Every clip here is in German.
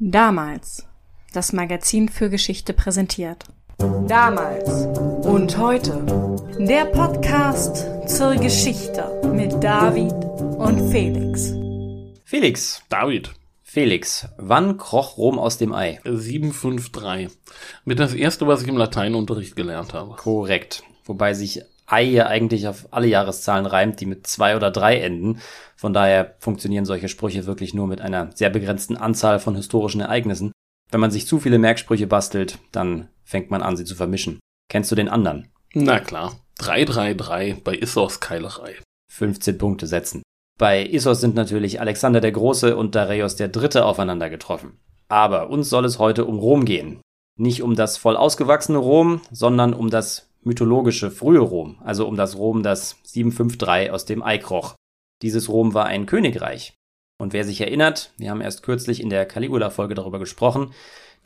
Damals. Das Magazin für Geschichte präsentiert. Damals und heute. Der Podcast zur Geschichte mit David und Felix. Felix, David, Felix, wann kroch Rom aus dem Ei? 753. Mit das erste, was ich im Lateinunterricht gelernt habe. Korrekt. Wobei sich Ei ja eigentlich auf alle Jahreszahlen reimt, die mit zwei oder drei enden. Von daher funktionieren solche Sprüche wirklich nur mit einer sehr begrenzten Anzahl von historischen Ereignissen. Wenn man sich zu viele Merksprüche bastelt, dann fängt man an, sie zu vermischen. Kennst du den anderen? Na klar. 333 bei Issos Keilerei. 15 Punkte setzen. Bei Issos sind natürlich Alexander der Große und Dareios der Dritte aufeinander getroffen. Aber uns soll es heute um Rom gehen. Nicht um das voll ausgewachsene Rom, sondern um das mythologische frühe Rom, also um das Rom, das 753 aus dem Ei kroch. Dieses Rom war ein Königreich. Und wer sich erinnert, wir haben erst kürzlich in der Caligula-Folge darüber gesprochen,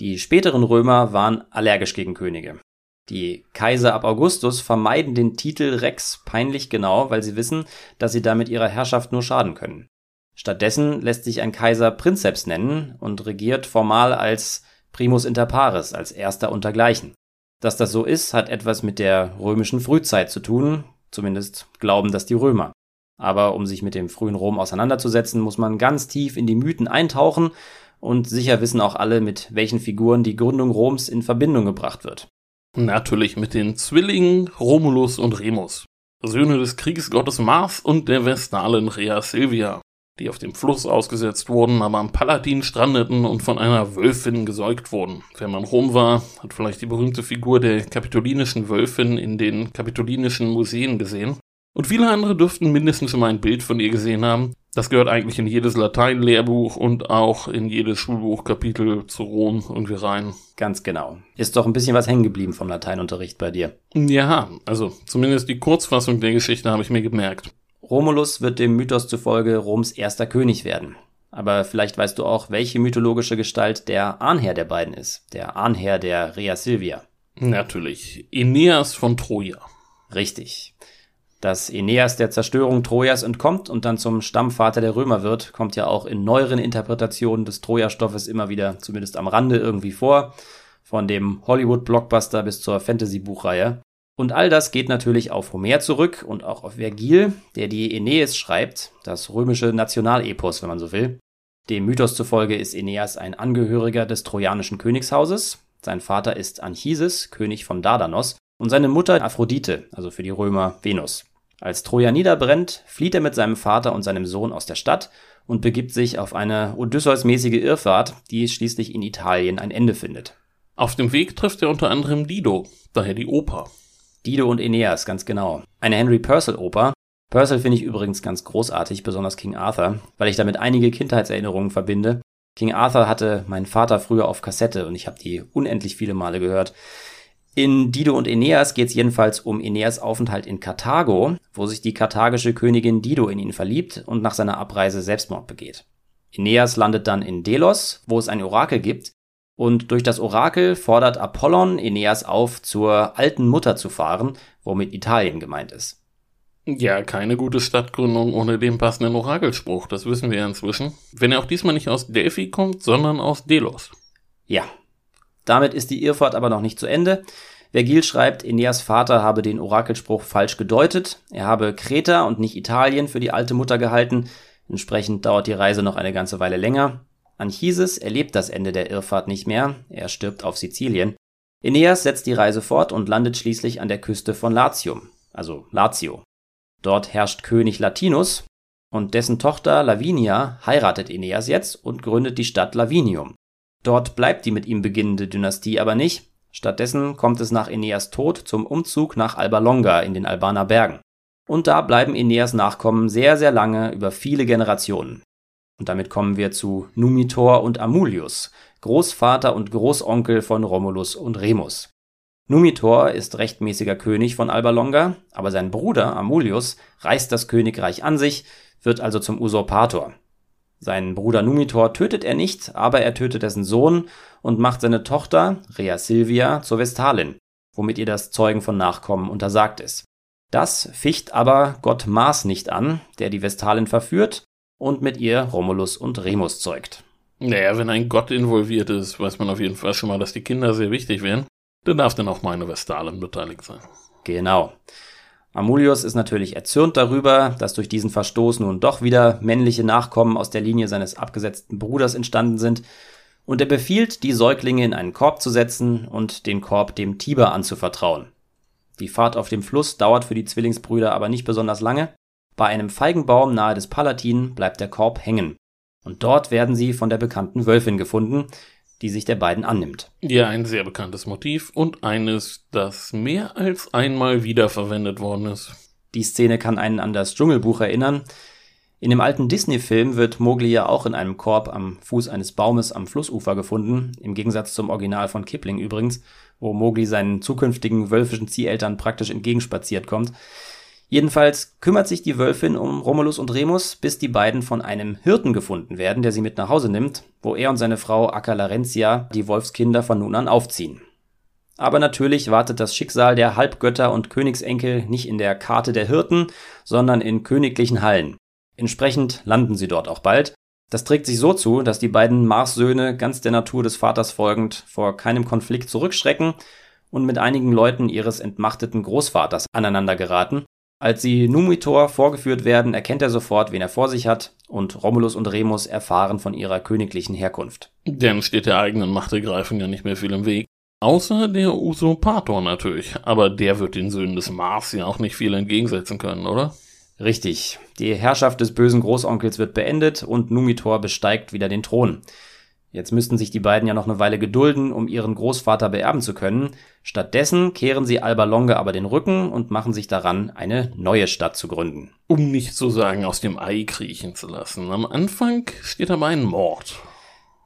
die späteren Römer waren allergisch gegen Könige. Die Kaiser ab Augustus vermeiden den Titel Rex peinlich genau, weil sie wissen, dass sie damit ihrer Herrschaft nur schaden können. Stattdessen lässt sich ein Kaiser Prinzeps nennen und regiert formal als Primus inter pares, als erster untergleichen. Dass das so ist, hat etwas mit der römischen Frühzeit zu tun, zumindest glauben das die Römer. Aber um sich mit dem frühen Rom auseinanderzusetzen, muss man ganz tief in die Mythen eintauchen und sicher wissen auch alle, mit welchen Figuren die Gründung Roms in Verbindung gebracht wird. Natürlich mit den Zwillingen Romulus und Remus, Söhne des Kriegsgottes Mars und der Vestalen Rea Silvia, die auf dem Fluss ausgesetzt wurden, aber am Palatin strandeten und von einer Wölfin gesäugt wurden. Wenn man Rom war, hat vielleicht die berühmte Figur der kapitolinischen Wölfin in den kapitolinischen Museen gesehen. Und viele andere dürften mindestens schon mal ein Bild von ihr gesehen haben. Das gehört eigentlich in jedes Lateinlehrbuch und auch in jedes Schulbuchkapitel zu Rom irgendwie rein. Ganz genau. Ist doch ein bisschen was hängen geblieben vom Lateinunterricht bei dir. Ja, also zumindest die Kurzfassung der Geschichte habe ich mir gemerkt. Romulus wird dem Mythos zufolge Roms erster König werden. Aber vielleicht weißt du auch, welche mythologische Gestalt der Ahnherr der beiden ist. Der Ahnherr der Rea Silvia. Natürlich. Aeneas von Troja. Richtig. Dass Aeneas der Zerstörung Trojas entkommt und dann zum Stammvater der Römer wird, kommt ja auch in neueren Interpretationen des Troja-Stoffes immer wieder, zumindest am Rande irgendwie vor. Von dem Hollywood-Blockbuster bis zur Fantasy-Buchreihe. Und all das geht natürlich auf Homer zurück und auch auf Vergil, der die Aeneis schreibt, das römische Nationalepos, wenn man so will. Dem Mythos zufolge ist Aeneas ein Angehöriger des trojanischen Königshauses. Sein Vater ist Anchises, König von Dardanos, und seine Mutter Aphrodite, also für die Römer Venus. Als Troja niederbrennt, flieht er mit seinem Vater und seinem Sohn aus der Stadt und begibt sich auf eine Odysseus-mäßige Irrfahrt, die schließlich in Italien ein Ende findet. Auf dem Weg trifft er unter anderem Dido, daher die Oper. Dido und Aeneas, ganz genau. Eine Henry Purcell-Oper. Purcell finde ich übrigens ganz großartig, besonders King Arthur, weil ich damit einige Kindheitserinnerungen verbinde. King Arthur hatte mein Vater früher auf Kassette und ich habe die unendlich viele Male gehört. In Dido und Aeneas geht es jedenfalls um Aeneas Aufenthalt in Karthago, wo sich die karthagische Königin Dido in ihn verliebt und nach seiner Abreise Selbstmord begeht. Aeneas landet dann in Delos, wo es ein Orakel gibt, und durch das Orakel fordert Apollon Aeneas auf, zur alten Mutter zu fahren, womit Italien gemeint ist. Ja, keine gute Stadtgründung ohne den passenden Orakelspruch, das wissen wir ja inzwischen. Wenn er auch diesmal nicht aus Delphi kommt, sondern aus Delos. Ja. Damit ist die Irrfahrt aber noch nicht zu Ende. Vergil schreibt, Aeneas Vater habe den Orakelspruch falsch gedeutet. Er habe Kreta und nicht Italien für die alte Mutter gehalten. Entsprechend dauert die Reise noch eine ganze Weile länger. Anchises erlebt das Ende der Irrfahrt nicht mehr, er stirbt auf Sizilien. Aeneas setzt die Reise fort und landet schließlich an der Küste von Latium, also Lazio. Dort herrscht König Latinus und dessen Tochter Lavinia heiratet Aeneas jetzt und gründet die Stadt Lavinium. Dort bleibt die mit ihm beginnende Dynastie aber nicht. Stattdessen kommt es nach Aeneas Tod zum Umzug nach Alba Longa in den Albaner Bergen. Und da bleiben Aeneas Nachkommen sehr, sehr lange über viele Generationen. Und damit kommen wir zu Numitor und Amulius, Großvater und Großonkel von Romulus und Remus. Numitor ist rechtmäßiger König von Alba Longa, aber sein Bruder Amulius reißt das Königreich an sich, wird also zum Usurpator. Seinen Bruder Numitor tötet er nicht, aber er tötet dessen Sohn und macht seine Tochter, Rea Silvia, zur Vestalin, womit ihr das Zeugen von Nachkommen untersagt ist. Das ficht aber Gott Mars nicht an, der die Vestalin verführt und mit ihr Romulus und Remus zeugt. Naja, wenn ein Gott involviert ist, weiß man auf jeden Fall schon mal, dass die Kinder sehr wichtig wären. Dann darf dann auch meine Vestalen beteiligt sein. Genau. Amulius ist natürlich erzürnt darüber, dass durch diesen Verstoß nun doch wieder männliche Nachkommen aus der Linie seines abgesetzten Bruders entstanden sind, und er befiehlt, die Säuglinge in einen Korb zu setzen und den Korb dem Tiber anzuvertrauen. Die Fahrt auf dem Fluss dauert für die Zwillingsbrüder aber nicht besonders lange. Bei einem Feigenbaum nahe des Palatin bleibt der Korb hängen. Und dort werden sie von der bekannten Wölfin gefunden, die sich der beiden annimmt. Ja, ein sehr bekanntes Motiv und eines, das mehr als einmal wiederverwendet worden ist. Die Szene kann einen an das Dschungelbuch erinnern. In dem alten Disney-Film wird Mowgli ja auch in einem Korb am Fuß eines Baumes am Flussufer gefunden, im Gegensatz zum Original von Kipling übrigens, wo Mowgli seinen zukünftigen wölfischen Zieheltern praktisch entgegenspaziert kommt. Jedenfalls kümmert sich die Wölfin um Romulus und Remus, bis die beiden von einem Hirten gefunden werden, der sie mit nach Hause nimmt, wo er und seine Frau Akka Larentia die Wolfskinder von nun an aufziehen. Aber natürlich wartet das Schicksal der Halbgötter und Königsenkel nicht in der Karte der Hirten, sondern in königlichen Hallen. Entsprechend landen sie dort auch bald. Das trägt sich so zu, dass die beiden Mars-Söhne ganz der Natur des Vaters folgend vor keinem Konflikt zurückschrecken und mit einigen Leuten ihres entmachteten Großvaters aneinander geraten als sie Numitor vorgeführt werden, erkennt er sofort, wen er vor sich hat, und Romulus und Remus erfahren von ihrer königlichen Herkunft. Denn steht der eigenen Machtergreifung ja nicht mehr viel im Weg. Außer der Usurpator natürlich, aber der wird den Söhnen des Mars ja auch nicht viel entgegensetzen können, oder? Richtig. Die Herrschaft des bösen Großonkels wird beendet und Numitor besteigt wieder den Thron. Jetzt müssten sich die beiden ja noch eine Weile gedulden, um ihren Großvater beerben zu können. Stattdessen kehren sie Alba Longa aber den Rücken und machen sich daran, eine neue Stadt zu gründen. Um nicht zu sagen, aus dem Ei kriechen zu lassen. Am Anfang steht aber ein Mord.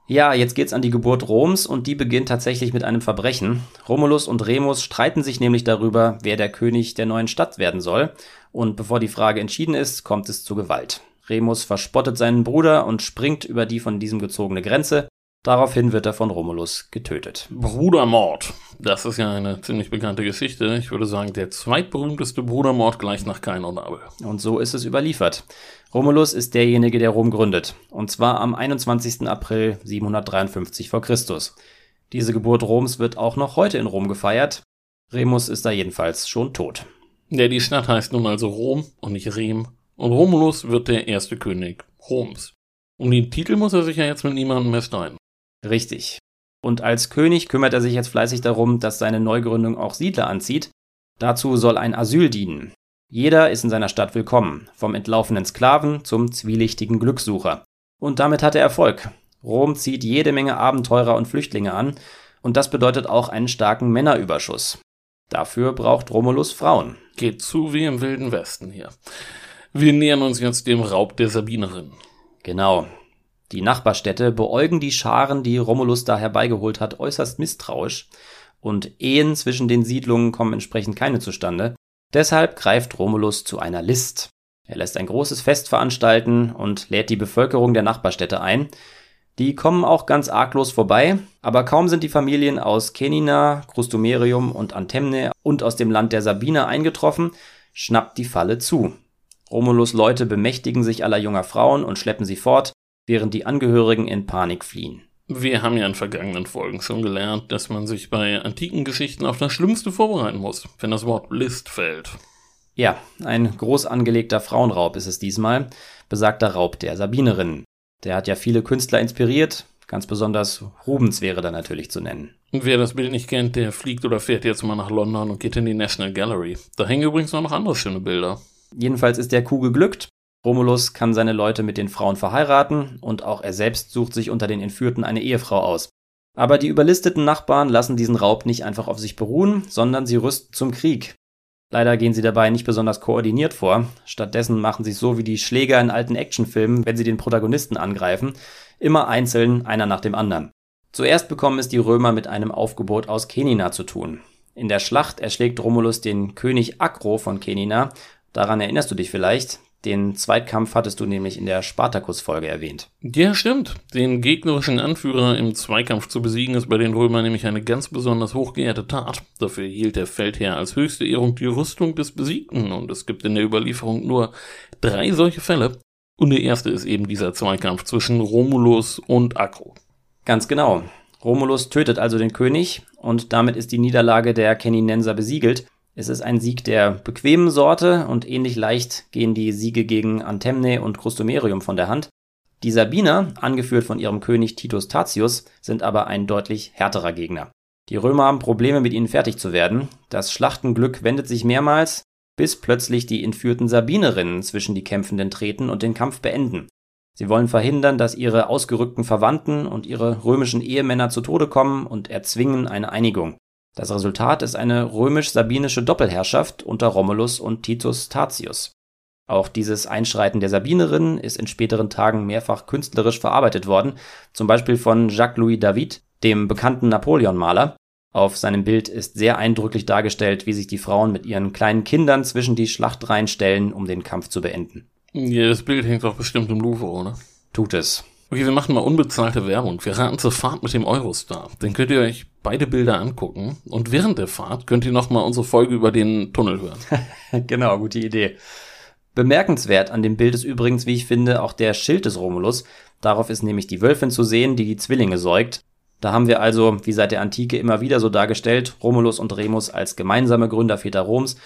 Ja, jetzt geht's an die Geburt Roms und die beginnt tatsächlich mit einem Verbrechen. Romulus und Remus streiten sich nämlich darüber, wer der König der neuen Stadt werden soll. Und bevor die Frage entschieden ist, kommt es zu Gewalt. Remus verspottet seinen Bruder und springt über die von diesem gezogene Grenze. Daraufhin wird er von Romulus getötet. Brudermord. Das ist ja eine ziemlich bekannte Geschichte. Ich würde sagen, der zweitberühmteste Brudermord gleich nach Kain und Abel. Und so ist es überliefert. Romulus ist derjenige, der Rom gründet. Und zwar am 21. April 753 v. Chr. Diese Geburt Roms wird auch noch heute in Rom gefeiert. Remus ist da jedenfalls schon tot. Ja, die Stadt heißt nun also Rom und nicht Rem. Und Romulus wird der erste König Roms. Um den Titel muss er sich ja jetzt mit niemandem mehr streiten. Richtig. Und als König kümmert er sich jetzt fleißig darum, dass seine Neugründung auch Siedler anzieht. Dazu soll ein Asyl dienen. Jeder ist in seiner Stadt willkommen, vom entlaufenen Sklaven zum zwielichtigen Glückssucher. Und damit hat er Erfolg. Rom zieht jede Menge Abenteurer und Flüchtlinge an, und das bedeutet auch einen starken Männerüberschuss. Dafür braucht Romulus Frauen. Geht zu wie im Wilden Westen hier. Wir nähern uns jetzt dem Raub der Sabinerin. Genau. Die Nachbarstädte beäugen die Scharen, die Romulus da herbeigeholt hat, äußerst misstrauisch, und Ehen zwischen den Siedlungen kommen entsprechend keine zustande. Deshalb greift Romulus zu einer List. Er lässt ein großes Fest veranstalten und lädt die Bevölkerung der Nachbarstädte ein. Die kommen auch ganz arglos vorbei, aber kaum sind die Familien aus Kenina, Crustumerium und Antemne und aus dem Land der Sabiner eingetroffen, schnappt die Falle zu. Romulus Leute bemächtigen sich aller junger Frauen und schleppen sie fort, während die Angehörigen in Panik fliehen. Wir haben ja in vergangenen Folgen schon gelernt, dass man sich bei antiken Geschichten auf das Schlimmste vorbereiten muss, wenn das Wort List fällt. Ja, ein groß angelegter Frauenraub ist es diesmal, besagter Raub der Sabinerinnen. Der hat ja viele Künstler inspiriert, ganz besonders Rubens wäre da natürlich zu nennen. Wer das Bild nicht kennt, der fliegt oder fährt jetzt mal nach London und geht in die National Gallery. Da hängen übrigens auch noch andere schöne Bilder. Jedenfalls ist der Kuh geglückt Romulus kann seine Leute mit den Frauen verheiraten und auch er selbst sucht sich unter den Entführten eine Ehefrau aus. Aber die überlisteten Nachbarn lassen diesen Raub nicht einfach auf sich beruhen, sondern sie rüsten zum Krieg. Leider gehen sie dabei nicht besonders koordiniert vor. Stattdessen machen sie so wie die Schläger in alten Actionfilmen, wenn sie den Protagonisten angreifen, immer einzeln, einer nach dem anderen. Zuerst bekommen es die Römer mit einem Aufgebot aus Kenina zu tun. In der Schlacht erschlägt Romulus den König Akro von Kenina. Daran erinnerst du dich vielleicht. Den Zweitkampf hattest du nämlich in der Spartacus-Folge erwähnt. Ja, stimmt. Den gegnerischen Anführer im Zweikampf zu besiegen, ist bei den Römern nämlich eine ganz besonders hochgeehrte Tat. Dafür hielt der Feldherr als höchste Ehrung die Rüstung des Besiegten und es gibt in der Überlieferung nur drei solche Fälle. Und der erste ist eben dieser Zweikampf zwischen Romulus und Acro. Ganz genau. Romulus tötet also den König und damit ist die Niederlage der Keninenser besiegelt. Es ist ein Sieg der bequemen Sorte und ähnlich leicht gehen die Siege gegen Antemne und Crustumerium von der Hand. Die Sabiner, angeführt von ihrem König Titus Tatius, sind aber ein deutlich härterer Gegner. Die Römer haben Probleme mit ihnen fertig zu werden. Das Schlachtenglück wendet sich mehrmals, bis plötzlich die entführten Sabinerinnen zwischen die Kämpfenden treten und den Kampf beenden. Sie wollen verhindern, dass ihre ausgerückten Verwandten und ihre römischen Ehemänner zu Tode kommen und erzwingen eine Einigung. Das Resultat ist eine römisch-sabinische Doppelherrschaft unter Romulus und Titus Tatius. Auch dieses Einschreiten der Sabinerinnen ist in späteren Tagen mehrfach künstlerisch verarbeitet worden, zum Beispiel von Jacques-Louis David, dem bekannten Napoleon-Maler. Auf seinem Bild ist sehr eindrücklich dargestellt, wie sich die Frauen mit ihren kleinen Kindern zwischen die Schlachtreihen stellen, um den Kampf zu beenden. Ja, das Bild hängt doch bestimmt im Louvre, oder? Tut es. Okay, wir machen mal unbezahlte Werbung. Wir raten zur Fahrt mit dem Eurostar. Dann könnt ihr euch beide Bilder angucken. Und während der Fahrt könnt ihr nochmal unsere Folge über den Tunnel hören. genau, gute Idee. Bemerkenswert an dem Bild ist übrigens, wie ich finde, auch der Schild des Romulus. Darauf ist nämlich die Wölfin zu sehen, die die Zwillinge säugt. Da haben wir also, wie seit der Antike immer wieder so dargestellt, Romulus und Remus als gemeinsame Gründerväter Roms,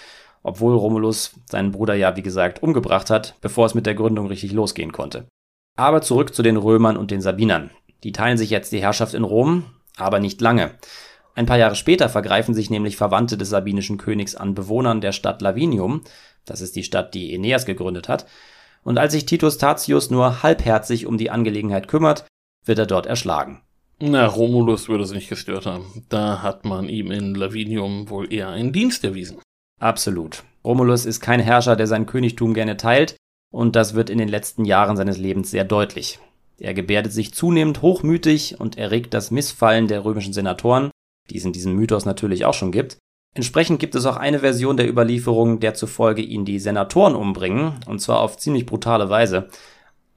obwohl Romulus seinen Bruder ja, wie gesagt, umgebracht hat, bevor es mit der Gründung richtig losgehen konnte. Aber zurück zu den Römern und den Sabinern. Die teilen sich jetzt die Herrschaft in Rom, aber nicht lange. Ein paar Jahre später vergreifen sich nämlich Verwandte des sabinischen Königs an Bewohnern der Stadt Lavinium, das ist die Stadt, die Aeneas gegründet hat, und als sich Titus Tatius nur halbherzig um die Angelegenheit kümmert, wird er dort erschlagen. Na, Romulus würde es nicht gestört haben. Da hat man ihm in Lavinium wohl eher einen Dienst erwiesen. Absolut. Romulus ist kein Herrscher, der sein Königtum gerne teilt, und das wird in den letzten Jahren seines Lebens sehr deutlich. Er gebärdet sich zunehmend hochmütig und erregt das Missfallen der römischen Senatoren, die es in diesem Mythos natürlich auch schon gibt. Entsprechend gibt es auch eine Version der Überlieferung, der zufolge ihn die Senatoren umbringen, und zwar auf ziemlich brutale Weise.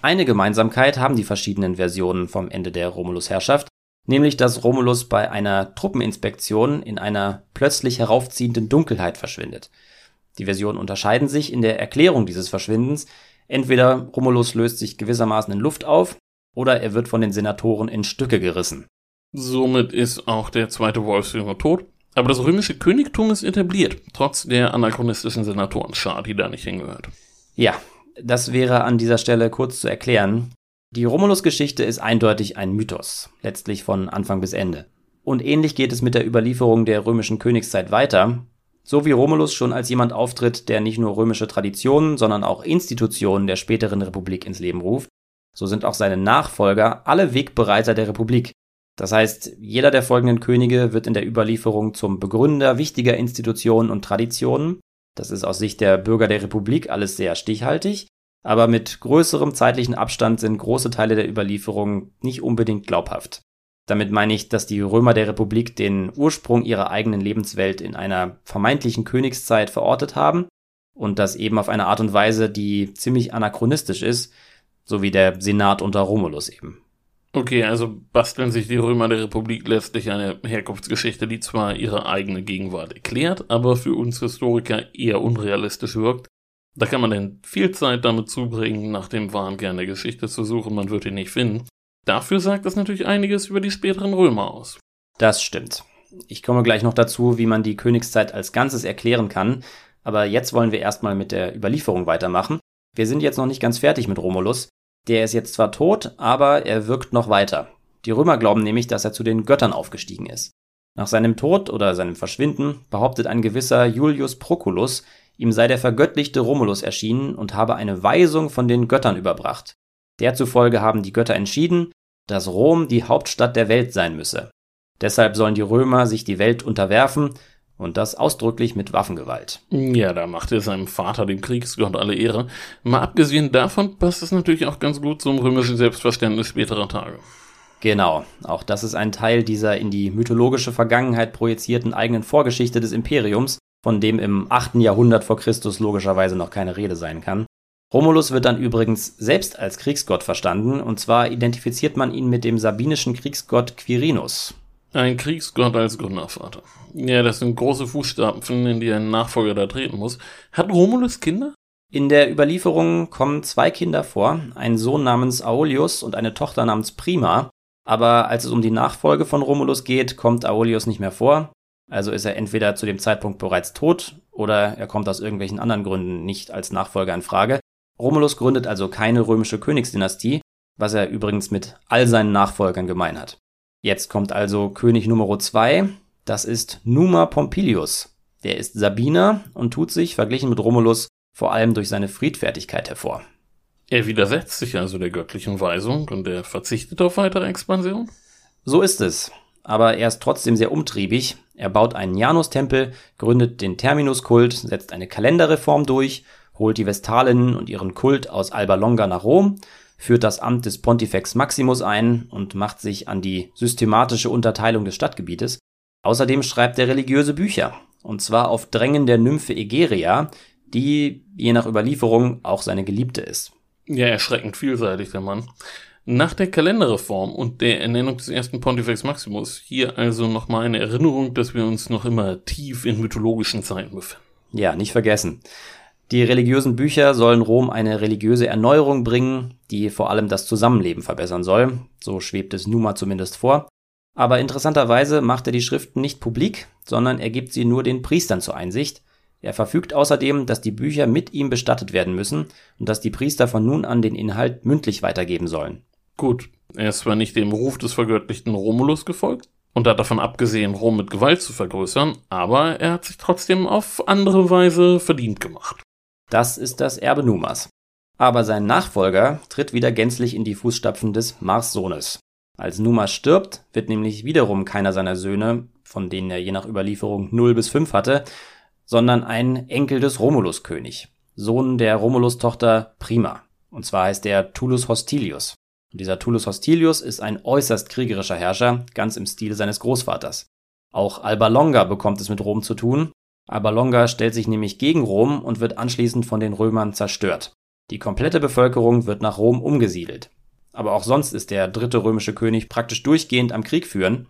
Eine Gemeinsamkeit haben die verschiedenen Versionen vom Ende der Romulus-Herrschaft, nämlich dass Romulus bei einer Truppeninspektion in einer plötzlich heraufziehenden Dunkelheit verschwindet. Die Versionen unterscheiden sich in der Erklärung dieses Verschwindens. Entweder Romulus löst sich gewissermaßen in Luft auf, oder er wird von den Senatoren in Stücke gerissen. Somit ist auch der zweite Wolfsjunge tot. Aber das römische Königtum ist etabliert, trotz der anachronistischen Senatorenschar, die da nicht hingehört. Ja, das wäre an dieser Stelle kurz zu erklären. Die Romulus-Geschichte ist eindeutig ein Mythos, letztlich von Anfang bis Ende. Und ähnlich geht es mit der Überlieferung der römischen Königszeit weiter, so wie Romulus schon als jemand auftritt, der nicht nur römische Traditionen, sondern auch Institutionen der späteren Republik ins Leben ruft, so sind auch seine Nachfolger alle Wegbereiter der Republik. Das heißt, jeder der folgenden Könige wird in der Überlieferung zum Begründer wichtiger Institutionen und Traditionen. Das ist aus Sicht der Bürger der Republik alles sehr stichhaltig, aber mit größerem zeitlichen Abstand sind große Teile der Überlieferung nicht unbedingt glaubhaft. Damit meine ich, dass die Römer der Republik den Ursprung ihrer eigenen Lebenswelt in einer vermeintlichen Königszeit verortet haben und das eben auf eine Art und Weise, die ziemlich anachronistisch ist, so wie der Senat unter Romulus eben. Okay, also basteln sich die Römer der Republik letztlich eine Herkunftsgeschichte, die zwar ihre eigene Gegenwart erklärt, aber für uns Historiker eher unrealistisch wirkt. Da kann man denn viel Zeit damit zubringen, nach dem wahren Kern der Geschichte zu suchen, man wird ihn nicht finden. Dafür sagt das natürlich einiges über die späteren Römer aus. Das stimmt. Ich komme gleich noch dazu, wie man die Königszeit als Ganzes erklären kann, aber jetzt wollen wir erstmal mit der Überlieferung weitermachen. Wir sind jetzt noch nicht ganz fertig mit Romulus. Der ist jetzt zwar tot, aber er wirkt noch weiter. Die Römer glauben nämlich, dass er zu den Göttern aufgestiegen ist. Nach seinem Tod oder seinem Verschwinden behauptet ein gewisser Julius Proculus, ihm sei der vergöttlichte Romulus erschienen und habe eine Weisung von den Göttern überbracht. Der zufolge haben die Götter entschieden, dass Rom die Hauptstadt der Welt sein müsse. Deshalb sollen die Römer sich die Welt unterwerfen und das ausdrücklich mit Waffengewalt. Ja, da macht er seinem Vater, dem Kriegsgott, alle Ehre. Mal abgesehen davon passt es natürlich auch ganz gut zum römischen Selbstverständnis späterer Tage. Genau, auch das ist ein Teil dieser in die mythologische Vergangenheit projizierten eigenen Vorgeschichte des Imperiums, von dem im 8. Jahrhundert vor Christus logischerweise noch keine Rede sein kann. Romulus wird dann übrigens selbst als Kriegsgott verstanden, und zwar identifiziert man ihn mit dem sabinischen Kriegsgott Quirinus. Ein Kriegsgott als Gründervater. Ja, das sind große Fußstapfen, in die ein Nachfolger da treten muss. Hat Romulus Kinder? In der Überlieferung kommen zwei Kinder vor, ein Sohn namens Aolius und eine Tochter namens Prima, aber als es um die Nachfolge von Romulus geht, kommt Aolius nicht mehr vor, also ist er entweder zu dem Zeitpunkt bereits tot oder er kommt aus irgendwelchen anderen Gründen nicht als Nachfolger in Frage. Romulus gründet also keine römische Königsdynastie, was er übrigens mit all seinen Nachfolgern gemein hat. Jetzt kommt also König Nummer 2, das ist Numa Pompilius. Der ist Sabiner und tut sich, verglichen mit Romulus, vor allem durch seine Friedfertigkeit hervor. Er widersetzt sich also der göttlichen Weisung und er verzichtet auf weitere Expansion? So ist es. Aber er ist trotzdem sehr umtriebig. Er baut einen Janustempel, gründet den Terminuskult, setzt eine Kalenderreform durch, holt die Vestalinnen und ihren Kult aus Alba Longa nach Rom, führt das Amt des Pontifex Maximus ein und macht sich an die systematische Unterteilung des Stadtgebietes. Außerdem schreibt er religiöse Bücher, und zwar auf Drängen der Nymphe Egeria, die, je nach Überlieferung, auch seine Geliebte ist. Ja, erschreckend vielseitig, der Mann. Nach der Kalenderreform und der Ernennung des ersten Pontifex Maximus hier also nochmal eine Erinnerung, dass wir uns noch immer tief in mythologischen Zeiten befinden. Ja, nicht vergessen. Die religiösen Bücher sollen Rom eine religiöse Erneuerung bringen, die vor allem das Zusammenleben verbessern soll. So schwebt es Numa zumindest vor. Aber interessanterweise macht er die Schriften nicht publik, sondern er gibt sie nur den Priestern zur Einsicht. Er verfügt außerdem, dass die Bücher mit ihm bestattet werden müssen und dass die Priester von nun an den Inhalt mündlich weitergeben sollen. Gut, er ist zwar nicht dem Ruf des vergöttlichten Romulus gefolgt und hat davon abgesehen, Rom mit Gewalt zu vergrößern, aber er hat sich trotzdem auf andere Weise verdient gemacht. Das ist das Erbe Numas. Aber sein Nachfolger tritt wieder gänzlich in die Fußstapfen des Mars-Sohnes. Als Numa stirbt, wird nämlich wiederum keiner seiner Söhne, von denen er je nach Überlieferung 0 bis 5 hatte, sondern ein Enkel des Romulus-König, Sohn der Romulus-Tochter Prima. Und zwar heißt er Tullus Hostilius. Und dieser Tullus Hostilius ist ein äußerst kriegerischer Herrscher, ganz im Stil seines Großvaters. Auch Alba Longa bekommt es mit Rom zu tun. Alba Longa stellt sich nämlich gegen Rom und wird anschließend von den Römern zerstört. Die komplette Bevölkerung wird nach Rom umgesiedelt. Aber auch sonst ist der dritte römische König praktisch durchgehend am Krieg führen.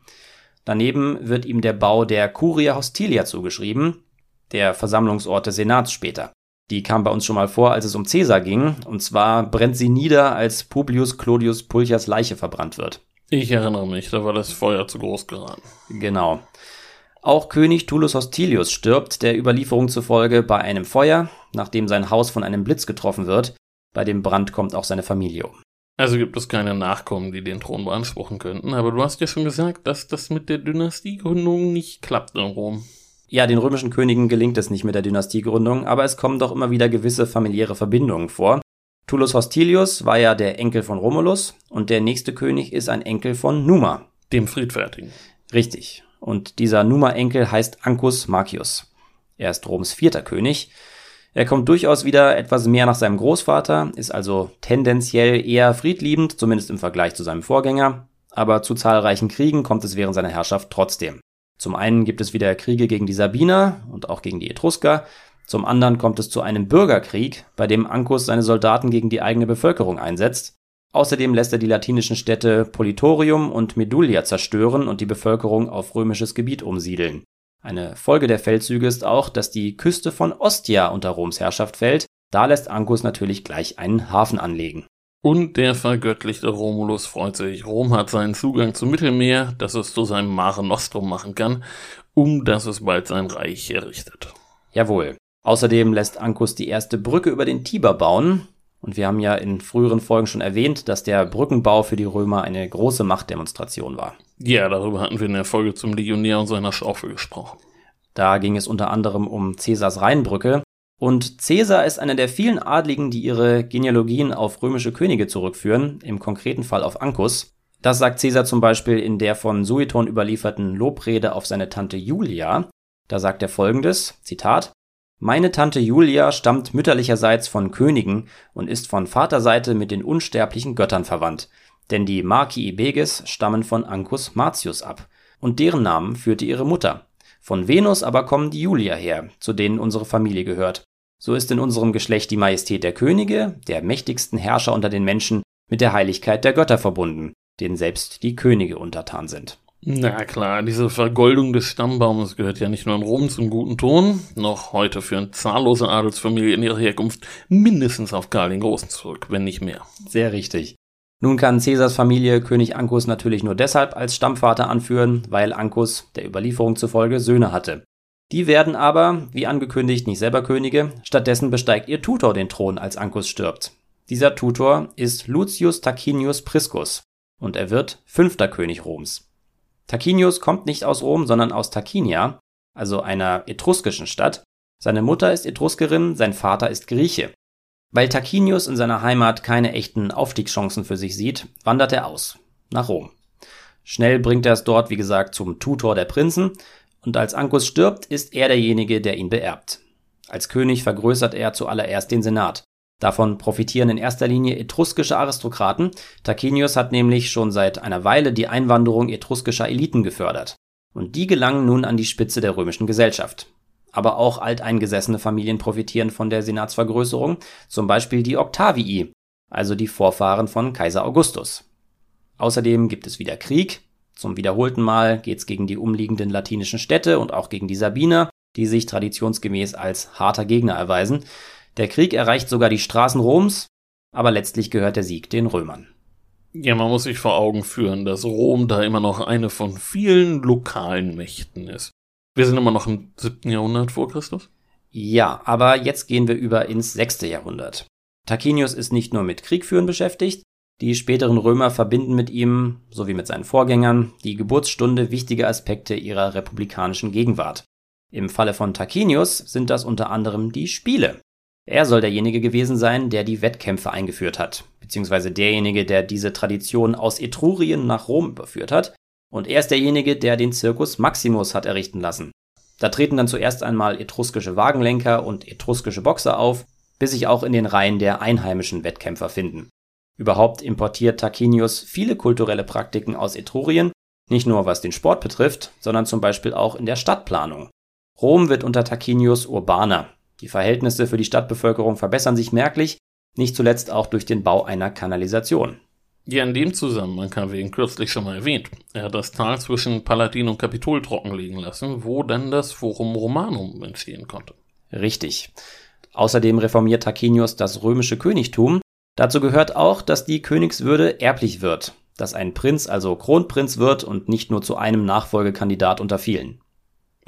Daneben wird ihm der Bau der Curia Hostilia zugeschrieben, der Versammlungsort des Senats später. Die kam bei uns schon mal vor, als es um Caesar ging. Und zwar brennt sie nieder, als Publius Clodius Pulchers Leiche verbrannt wird. Ich erinnere mich, da war das Feuer zu groß geraten. Genau. Auch König Tullus Hostilius stirbt der Überlieferung zufolge bei einem Feuer, nachdem sein Haus von einem Blitz getroffen wird. Bei dem Brand kommt auch seine Familie um. Also gibt es keine Nachkommen, die den Thron beanspruchen könnten, aber du hast ja schon gesagt, dass das mit der Dynastiegründung nicht klappt in Rom. Ja, den römischen Königen gelingt es nicht mit der Dynastiegründung, aber es kommen doch immer wieder gewisse familiäre Verbindungen vor. Tullus Hostilius war ja der Enkel von Romulus und der nächste König ist ein Enkel von Numa. Dem Friedfertigen. Richtig. Und dieser Numa-Enkel heißt Ancus Marcius. Er ist Roms vierter König. Er kommt durchaus wieder etwas mehr nach seinem Großvater, ist also tendenziell eher friedliebend, zumindest im Vergleich zu seinem Vorgänger, aber zu zahlreichen Kriegen kommt es während seiner Herrschaft trotzdem. Zum einen gibt es wieder Kriege gegen die Sabiner und auch gegen die Etrusker. Zum anderen kommt es zu einem Bürgerkrieg, bei dem Ancus seine Soldaten gegen die eigene Bevölkerung einsetzt. Außerdem lässt er die latinischen Städte Politorium und Medulia zerstören und die Bevölkerung auf römisches Gebiet umsiedeln. Eine Folge der Feldzüge ist auch, dass die Küste von Ostia unter Roms Herrschaft fällt. Da lässt Ancus natürlich gleich einen Hafen anlegen. Und der vergöttlichte Romulus freut sich. Rom hat seinen Zugang zum Mittelmeer, das es zu seinem Mare Nostrum machen kann, um das es bald sein Reich errichtet. Jawohl. Außerdem lässt Ancus die erste Brücke über den Tiber bauen. Und wir haben ja in früheren Folgen schon erwähnt, dass der Brückenbau für die Römer eine große Machtdemonstration war. Ja, darüber hatten wir in der Folge zum Legionär und seiner Schaufel gesprochen. Da ging es unter anderem um Caesars Rheinbrücke, und Caesar ist einer der vielen Adligen, die ihre Genealogien auf römische Könige zurückführen, im konkreten Fall auf Ancus. Das sagt Caesar zum Beispiel in der von Sueton überlieferten Lobrede auf seine Tante Julia. Da sagt er folgendes, Zitat, Meine Tante Julia stammt mütterlicherseits von Königen und ist von Vaterseite mit den unsterblichen Göttern verwandt, denn die Marci Ibeges stammen von Ancus Martius ab, und deren Namen führte ihre Mutter. Von Venus aber kommen die Julia her, zu denen unsere Familie gehört. So ist in unserem Geschlecht die Majestät der Könige, der mächtigsten Herrscher unter den Menschen, mit der Heiligkeit der Götter verbunden, denen selbst die Könige untertan sind. Na klar, diese Vergoldung des Stammbaumes gehört ja nicht nur in Rom zum guten Ton, noch heute führen zahllose Adelsfamilien ihre Herkunft mindestens auf Karl den Großen zurück, wenn nicht mehr. Sehr richtig. Nun kann Caesars Familie König Ancus natürlich nur deshalb als Stammvater anführen, weil Ancus der Überlieferung zufolge Söhne hatte. Die werden aber, wie angekündigt, nicht selber Könige, stattdessen besteigt ihr Tutor den Thron, als Ancus stirbt. Dieser Tutor ist Lucius Tarquinius Priscus und er wird fünfter König Roms. Tarquinius kommt nicht aus Rom, sondern aus Tarquinia, also einer etruskischen Stadt. Seine Mutter ist Etruskerin, sein Vater ist Grieche. Weil Tarquinius in seiner Heimat keine echten Aufstiegschancen für sich sieht, wandert er aus nach Rom. Schnell bringt er es dort, wie gesagt, zum Tutor der Prinzen, und als Ancus stirbt, ist er derjenige, der ihn beerbt. Als König vergrößert er zuallererst den Senat. Davon profitieren in erster Linie etruskische Aristokraten. Tarquinius hat nämlich schon seit einer Weile die Einwanderung etruskischer Eliten gefördert. Und die gelangen nun an die Spitze der römischen Gesellschaft. Aber auch alteingesessene Familien profitieren von der Senatsvergrößerung, zum Beispiel die Octavii, also die Vorfahren von Kaiser Augustus. Außerdem gibt es wieder Krieg. Zum wiederholten Mal geht's gegen die umliegenden latinischen Städte und auch gegen die Sabiner, die sich traditionsgemäß als harter Gegner erweisen. Der Krieg erreicht sogar die Straßen Roms, aber letztlich gehört der Sieg den Römern. Ja, man muss sich vor Augen führen, dass Rom da immer noch eine von vielen lokalen Mächten ist. Wir sind immer noch im 7. Jahrhundert vor Christus? Ja, aber jetzt gehen wir über ins 6. Jahrhundert. Tarquinius ist nicht nur mit Kriegführen beschäftigt, die späteren Römer verbinden mit ihm, sowie mit seinen Vorgängern, die Geburtsstunde wichtiger Aspekte ihrer republikanischen Gegenwart. Im Falle von Tarquinius sind das unter anderem die Spiele. Er soll derjenige gewesen sein, der die Wettkämpfe eingeführt hat, beziehungsweise derjenige, der diese Tradition aus Etrurien nach Rom überführt hat, und er ist derjenige, der den Circus Maximus hat errichten lassen. Da treten dann zuerst einmal etruskische Wagenlenker und etruskische Boxer auf, bis sich auch in den Reihen der einheimischen Wettkämpfer finden. Überhaupt importiert Tarquinius viele kulturelle Praktiken aus Etrurien, nicht nur was den Sport betrifft, sondern zum Beispiel auch in der Stadtplanung. Rom wird unter Tarquinius urbaner, die Verhältnisse für die Stadtbevölkerung verbessern sich merklich, nicht zuletzt auch durch den Bau einer Kanalisation. Ja, in dem Zusammenhang haben wir ihn kürzlich schon mal erwähnt. Er hat das Tal zwischen Palatin und Kapitol trockenlegen lassen, wo dann das Forum Romanum entstehen konnte. Richtig. Außerdem reformiert Tarquinius das römische Königtum. Dazu gehört auch, dass die Königswürde erblich wird, dass ein Prinz also Kronprinz wird und nicht nur zu einem Nachfolgekandidat unter vielen.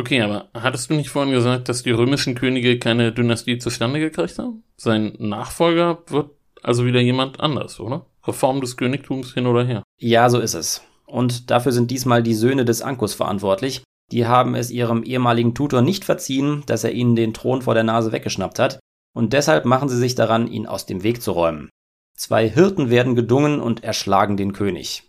Okay, aber hattest du nicht vorhin gesagt, dass die römischen Könige keine Dynastie zustande gekriegt haben? Sein Nachfolger wird also wieder jemand anders, oder? Reform des Königtums hin oder her. Ja, so ist es. Und dafür sind diesmal die Söhne des Ancus verantwortlich. Die haben es ihrem ehemaligen Tutor nicht verziehen, dass er ihnen den Thron vor der Nase weggeschnappt hat, und deshalb machen sie sich daran, ihn aus dem Weg zu räumen. Zwei Hirten werden gedungen und erschlagen den König.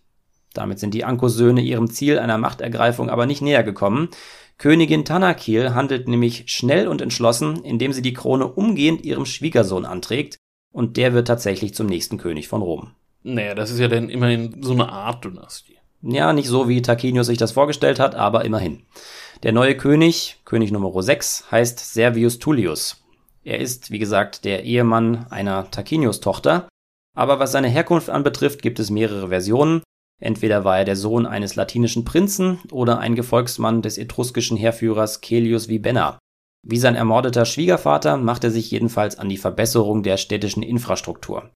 Damit sind die Ancus-Söhne ihrem Ziel einer Machtergreifung aber nicht näher gekommen. Königin Tanakil handelt nämlich schnell und entschlossen, indem sie die Krone umgehend ihrem Schwiegersohn anträgt, und der wird tatsächlich zum nächsten König von Rom. Naja, das ist ja dann immerhin so eine Art Dynastie. Ja, nicht so wie Tarquinius sich das vorgestellt hat, aber immerhin. Der neue König, König Nummer 6, heißt Servius Tullius. Er ist, wie gesagt, der Ehemann einer Tarquinius-Tochter, aber was seine Herkunft anbetrifft, gibt es mehrere Versionen. Entweder war er der Sohn eines latinischen Prinzen oder ein Gefolgsmann des etruskischen Heerführers Celius Vibenna. Wie sein ermordeter Schwiegervater macht er sich jedenfalls an die Verbesserung der städtischen Infrastruktur.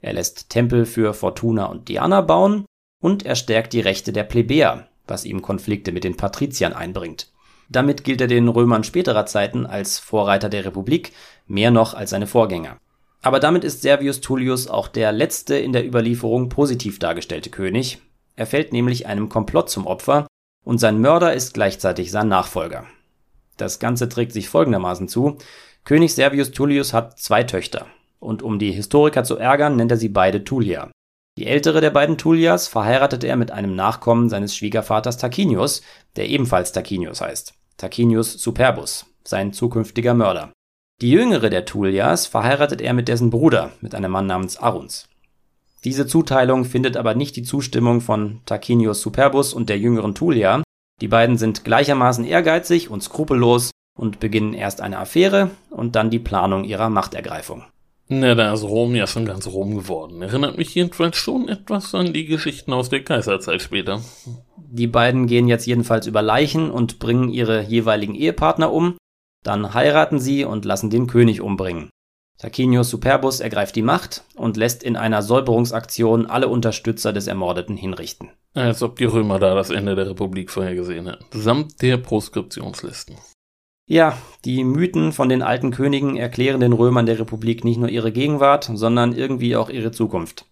Er lässt Tempel für Fortuna und Diana bauen und er stärkt die Rechte der Plebejer, was ihm Konflikte mit den Patriziern einbringt. Damit gilt er den Römern späterer Zeiten als Vorreiter der Republik, mehr noch als seine Vorgänger. Aber damit ist Servius Tullius auch der letzte in der Überlieferung positiv dargestellte König, er fällt nämlich einem Komplott zum Opfer und sein Mörder ist gleichzeitig sein Nachfolger. Das Ganze trägt sich folgendermaßen zu. König Servius Tullius hat zwei Töchter. Und um die Historiker zu ärgern, nennt er sie beide Tullia. Die ältere der beiden Tullias verheiratete er mit einem Nachkommen seines Schwiegervaters Tarquinius, der ebenfalls Tarquinius heißt. Tarquinius Superbus, sein zukünftiger Mörder. Die jüngere der Tullias verheiratet er mit dessen Bruder, mit einem Mann namens Aruns. Diese Zuteilung findet aber nicht die Zustimmung von Tarquinius Superbus und der jüngeren Tullia. Die beiden sind gleichermaßen ehrgeizig und skrupellos und beginnen erst eine Affäre und dann die Planung ihrer Machtergreifung. Na, da ist Rom ja schon ganz Rom geworden. Erinnert mich jedenfalls schon etwas an die Geschichten aus der Kaiserzeit später. Die beiden gehen jetzt jedenfalls über Leichen und bringen ihre jeweiligen Ehepartner um. Dann heiraten sie und lassen den König umbringen. Tarquinius Superbus ergreift die Macht und lässt in einer Säuberungsaktion alle Unterstützer des Ermordeten hinrichten. Als ob die Römer da das Ende der Republik vorhergesehen hätten. Samt der Proskriptionslisten. Ja, die Mythen von den alten Königen erklären den Römern der Republik nicht nur ihre Gegenwart, sondern irgendwie auch ihre Zukunft.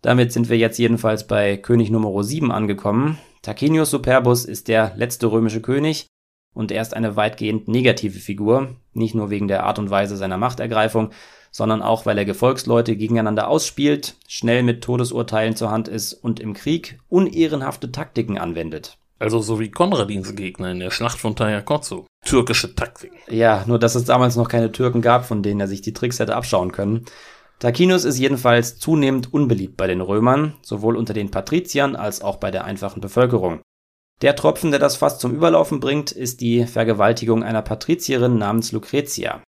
Damit sind wir jetzt jedenfalls bei König Nummer 7 angekommen. Tarquinius Superbus ist der letzte römische König und er ist eine weitgehend negative Figur, nicht nur wegen der Art und Weise seiner Machtergreifung, sondern auch weil er Gefolgsleute gegeneinander ausspielt, schnell mit Todesurteilen zur Hand ist und im Krieg unehrenhafte Taktiken anwendet. Also so wie Konradins Gegner in der Schlacht von Tajakotsu. Türkische Taktik. Ja, nur dass es damals noch keine Türken gab, von denen er sich die Tricks hätte abschauen können. Tarquinius ist jedenfalls zunehmend unbeliebt bei den Römern, sowohl unter den Patriziern als auch bei der einfachen Bevölkerung. Der Tropfen, der das Fass zum Überlaufen bringt, ist die Vergewaltigung einer Patrizierin namens Lucretia.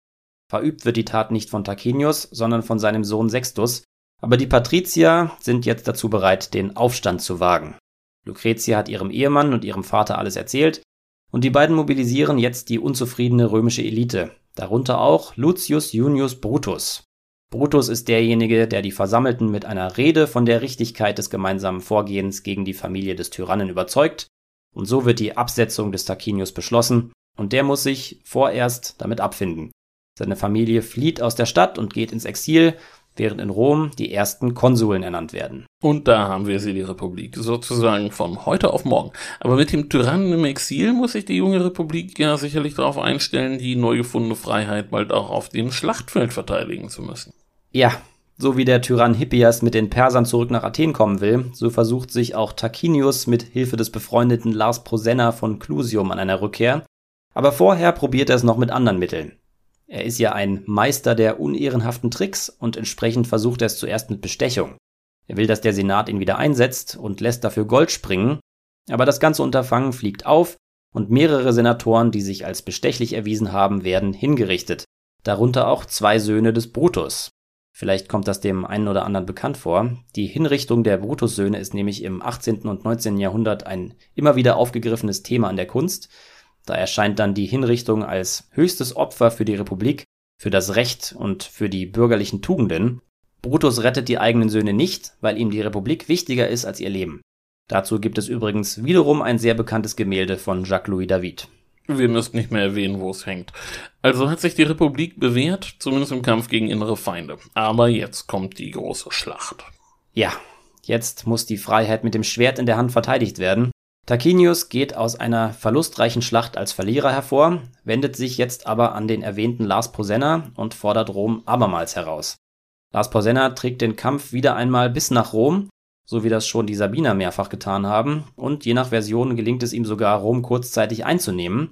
Verübt wird die Tat nicht von Tarquinius, sondern von seinem Sohn Sextus, aber die Patrizier sind jetzt dazu bereit, den Aufstand zu wagen. Lucretia hat ihrem Ehemann und ihrem Vater alles erzählt, und die beiden mobilisieren jetzt die unzufriedene römische Elite, darunter auch Lucius Junius Brutus. Brutus ist derjenige, der die Versammelten mit einer Rede von der Richtigkeit des gemeinsamen Vorgehens gegen die Familie des Tyrannen überzeugt, und so wird die Absetzung des Tarquinius beschlossen, und der muss sich vorerst damit abfinden. Seine Familie flieht aus der Stadt und geht ins Exil, während in Rom die ersten Konsuln ernannt werden. Und da haben wir sie, die Republik, sozusagen von heute auf morgen. Aber mit dem Tyrannen im Exil muss sich die junge Republik ja sicherlich darauf einstellen, die neu gefundene Freiheit bald auch auf dem Schlachtfeld verteidigen zu müssen. Ja, so wie der Tyrann Hippias mit den Persern zurück nach Athen kommen will, so versucht sich auch Tarquinius mit Hilfe des befreundeten Lars Prosenna von Clusium an einer Rückkehr. Aber vorher probiert er es noch mit anderen Mitteln. Er ist ja ein Meister der unehrenhaften Tricks und entsprechend versucht er es zuerst mit Bestechung. Er will, dass der Senat ihn wieder einsetzt und lässt dafür Gold springen, aber das ganze Unterfangen fliegt auf und mehrere Senatoren, die sich als bestechlich erwiesen haben, werden hingerichtet, darunter auch zwei Söhne des Brutus. Vielleicht kommt das dem einen oder anderen bekannt vor. Die Hinrichtung der Brutus-Söhne ist nämlich im 18. und 19. Jahrhundert ein immer wieder aufgegriffenes Thema an der Kunst. Da erscheint dann die Hinrichtung als höchstes Opfer für die Republik, für das Recht und für die bürgerlichen Tugenden. Brutus rettet die eigenen Söhne nicht, weil ihm die Republik wichtiger ist als ihr Leben. Dazu gibt es übrigens wiederum ein sehr bekanntes Gemälde von Jacques-Louis David. Wir müssten nicht mehr erwähnen, wo es hängt. Also hat sich die Republik bewährt, zumindest im Kampf gegen innere Feinde. Aber jetzt kommt die große Schlacht. Ja, jetzt muss die Freiheit mit dem Schwert in der Hand verteidigt werden. Tarquinius geht aus einer verlustreichen Schlacht als Verlierer hervor, wendet sich jetzt aber an den erwähnten Lars Posenna und fordert Rom abermals heraus. Lars Posenna trägt den Kampf wieder einmal bis nach Rom, so wie das schon die Sabiner mehrfach getan haben, und je nach Version gelingt es ihm sogar, Rom kurzzeitig einzunehmen,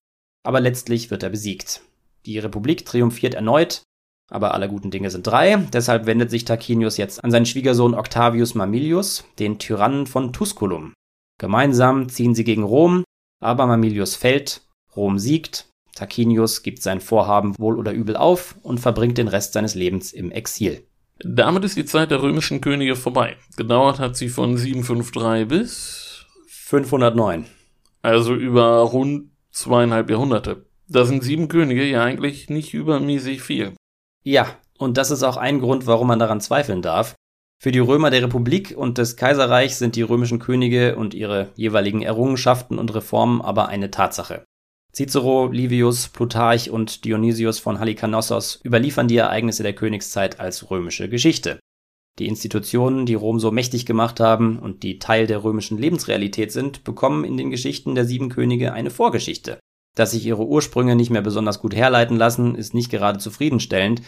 aber letztlich wird er besiegt. Die Republik triumphiert erneut, aber alle guten Dinge sind drei, deshalb wendet sich Tarquinius jetzt an seinen Schwiegersohn Octavius Mamilius, den Tyrannen von Tusculum. Gemeinsam ziehen sie gegen Rom, aber Mamilius fällt, Rom siegt, Tarquinius gibt sein Vorhaben wohl oder übel auf und verbringt den Rest seines Lebens im Exil. Damit ist die Zeit der römischen Könige vorbei. Gedauert hat sie von 753 bis 509. Also über rund zweieinhalb Jahrhunderte. Da sind sieben Könige ja eigentlich nicht übermäßig viel. Ja, und das ist auch ein Grund, warum man daran zweifeln darf. Für die Römer der Republik und des Kaiserreichs sind die römischen Könige und ihre jeweiligen Errungenschaften und Reformen aber eine Tatsache. Cicero, Livius, Plutarch und Dionysius von Halikarnassos überliefern die Ereignisse der Königszeit als römische Geschichte. Die Institutionen, die Rom so mächtig gemacht haben und die Teil der römischen Lebensrealität sind, bekommen in den Geschichten der sieben Könige eine Vorgeschichte. Dass sich ihre Ursprünge nicht mehr besonders gut herleiten lassen, ist nicht gerade zufriedenstellend,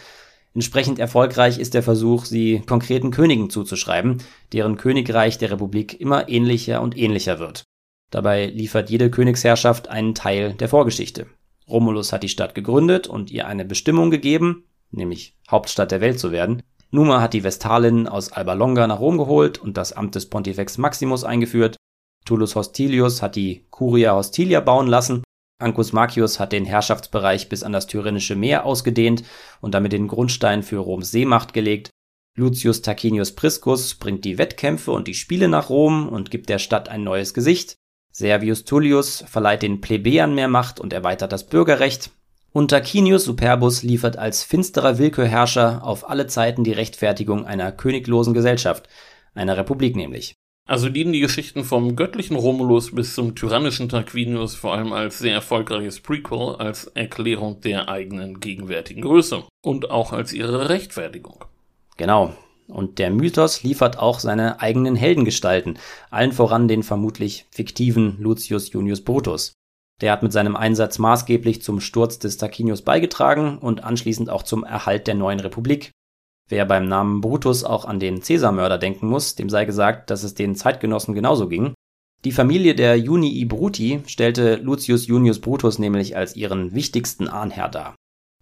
Entsprechend erfolgreich ist der Versuch, sie konkreten Königen zuzuschreiben, deren Königreich der Republik immer ähnlicher und ähnlicher wird. Dabei liefert jede Königsherrschaft einen Teil der Vorgeschichte. Romulus hat die Stadt gegründet und ihr eine Bestimmung gegeben, nämlich Hauptstadt der Welt zu werden. Numa hat die Vestalinnen aus Alba Longa nach Rom geholt und das Amt des Pontifex Maximus eingeführt. Tullus Hostilius hat die Curia Hostilia bauen lassen Ancus Marcius hat den Herrschaftsbereich bis an das Tyrrhenische Meer ausgedehnt und damit den Grundstein für Roms Seemacht gelegt. Lucius Tarquinius Priscus bringt die Wettkämpfe und die Spiele nach Rom und gibt der Stadt ein neues Gesicht. Servius Tullius verleiht den Plebejern mehr Macht und erweitert das Bürgerrecht. Und Tarquinius Superbus liefert als finsterer Willkürherrscher auf alle Zeiten die Rechtfertigung einer königlosen Gesellschaft, einer Republik nämlich. Also dienen die Geschichten vom göttlichen Romulus bis zum tyrannischen Tarquinius vor allem als sehr erfolgreiches Prequel, als Erklärung der eigenen gegenwärtigen Größe und auch als ihre Rechtfertigung. Genau. Und der Mythos liefert auch seine eigenen Heldengestalten, allen voran den vermutlich fiktiven Lucius Junius Brutus. Der hat mit seinem Einsatz maßgeblich zum Sturz des Tarquinius beigetragen und anschließend auch zum Erhalt der neuen Republik, Wer beim Namen Brutus auch an den Cäsarmörder denken muss, dem sei gesagt, dass es den Zeitgenossen genauso ging. Die Familie der Junii Bruti stellte Lucius Junius Brutus nämlich als ihren wichtigsten Ahnherr dar.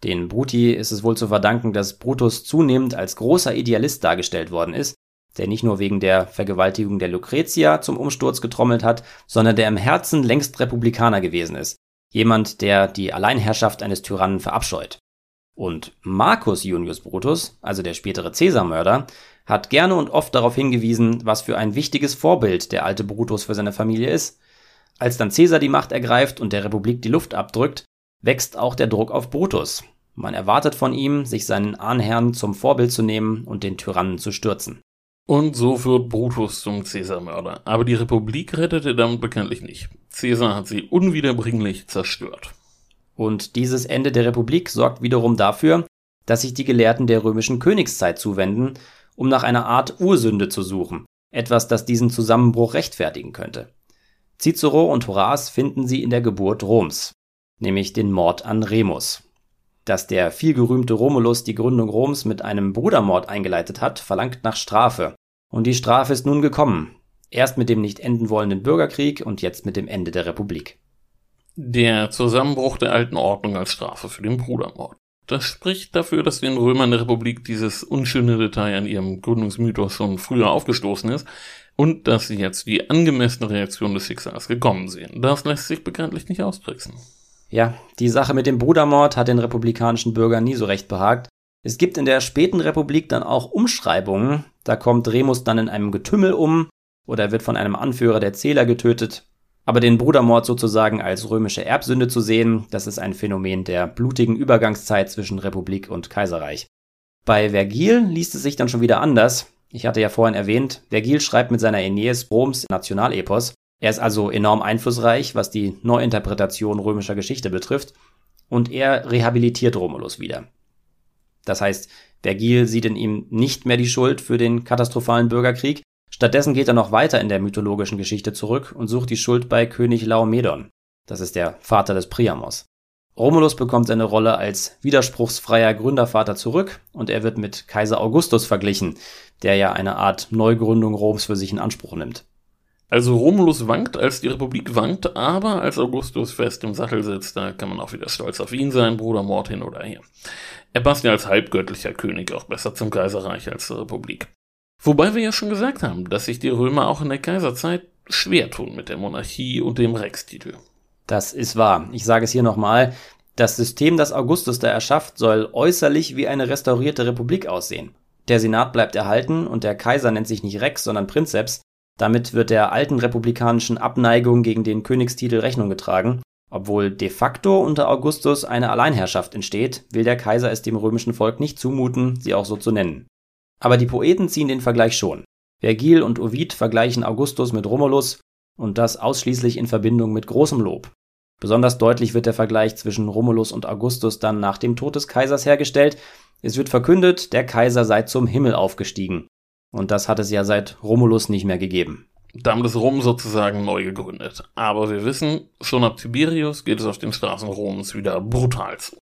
Den Bruti ist es wohl zu verdanken, dass Brutus zunehmend als großer Idealist dargestellt worden ist, der nicht nur wegen der Vergewaltigung der Lucretia zum Umsturz getrommelt hat, sondern der im Herzen längst Republikaner gewesen ist. Jemand, der die Alleinherrschaft eines Tyrannen verabscheut. Und Marcus Junius Brutus, also der spätere Cäsarmörder, hat gerne und oft darauf hingewiesen, was für ein wichtiges Vorbild der alte Brutus für seine Familie ist. Als dann Cäsar die Macht ergreift und der Republik die Luft abdrückt, wächst auch der Druck auf Brutus. Man erwartet von ihm, sich seinen Ahnherrn zum Vorbild zu nehmen und den Tyrannen zu stürzen. Und so wird Brutus zum Cäsarmörder. Aber die Republik rettete damit bekanntlich nicht. Cäsar hat sie unwiederbringlich zerstört. Und dieses Ende der Republik sorgt wiederum dafür, dass sich die Gelehrten der römischen Königszeit zuwenden, um nach einer Art Ursünde zu suchen, etwas, das diesen Zusammenbruch rechtfertigen könnte. Cicero und Horaz finden sie in der Geburt Roms, nämlich den Mord an Remus. Dass der vielgerühmte Romulus die Gründung Roms mit einem Brudermord eingeleitet hat, verlangt nach Strafe. Und die Strafe ist nun gekommen. Erst mit dem nicht enden wollenden Bürgerkrieg und jetzt mit dem Ende der Republik. Der Zusammenbruch der alten Ordnung als Strafe für den Brudermord. Das spricht dafür, dass den Römern der Republik dieses unschöne Detail an ihrem Gründungsmythos schon früher aufgestoßen ist und dass sie jetzt die angemessene Reaktion des Schicksals gekommen sehen. Das lässt sich bekanntlich nicht austricksen. Ja, die Sache mit dem Brudermord hat den republikanischen Bürgern nie so recht behagt. Es gibt in der späten Republik dann auch Umschreibungen. Da kommt Remus dann in einem Getümmel um oder wird von einem Anführer der Zähler getötet. Aber den Brudermord sozusagen als römische Erbsünde zu sehen, das ist ein Phänomen der blutigen Übergangszeit zwischen Republik und Kaiserreich. Bei Vergil liest es sich dann schon wieder anders. Ich hatte ja vorhin erwähnt, Vergil schreibt mit seiner Aeneis Roms Nationalepos. Er ist also enorm einflussreich, was die Neuinterpretation römischer Geschichte betrifft, und er rehabilitiert Romulus wieder. Das heißt, Vergil sieht in ihm nicht mehr die Schuld für den katastrophalen Bürgerkrieg, Stattdessen geht er noch weiter in der mythologischen Geschichte zurück und sucht die Schuld bei König Laomedon. Das ist der Vater des Priamos. Romulus bekommt seine Rolle als widerspruchsfreier Gründervater zurück und er wird mit Kaiser Augustus verglichen, der ja eine Art Neugründung Roms für sich in Anspruch nimmt. Also Romulus wankt, als die Republik wankt, aber als Augustus fest im Sattel sitzt, da kann man auch wieder stolz auf ihn sein, Bruder Mord hin oder her. Er passt ja als halbgöttlicher König auch besser zum Kaiserreich als zur Republik. Wobei wir ja schon gesagt haben, dass sich die Römer auch in der Kaiserzeit schwer tun mit der Monarchie und dem Rex-Titel. Das ist wahr. Ich sage es hier nochmal. Das System, das Augustus da erschafft, soll äußerlich wie eine restaurierte Republik aussehen. Der Senat bleibt erhalten und der Kaiser nennt sich nicht Rex, sondern Prinzeps. Damit wird der alten republikanischen Abneigung gegen den Königstitel Rechnung getragen. Obwohl de facto unter Augustus eine Alleinherrschaft entsteht, will der Kaiser es dem römischen Volk nicht zumuten, sie auch so zu nennen. Aber die Poeten ziehen den Vergleich schon. Vergil und Ovid vergleichen Augustus mit Romulus und das ausschließlich in Verbindung mit großem Lob. Besonders deutlich wird der Vergleich zwischen Romulus und Augustus dann nach dem Tod des Kaisers hergestellt. Es wird verkündet, der Kaiser sei zum Himmel aufgestiegen. Und das hat es ja seit Romulus nicht mehr gegeben. Damit ist Rom sozusagen neu gegründet. Aber wir wissen, schon ab Tiberius geht es auf den Straßen Roms wieder brutal zu.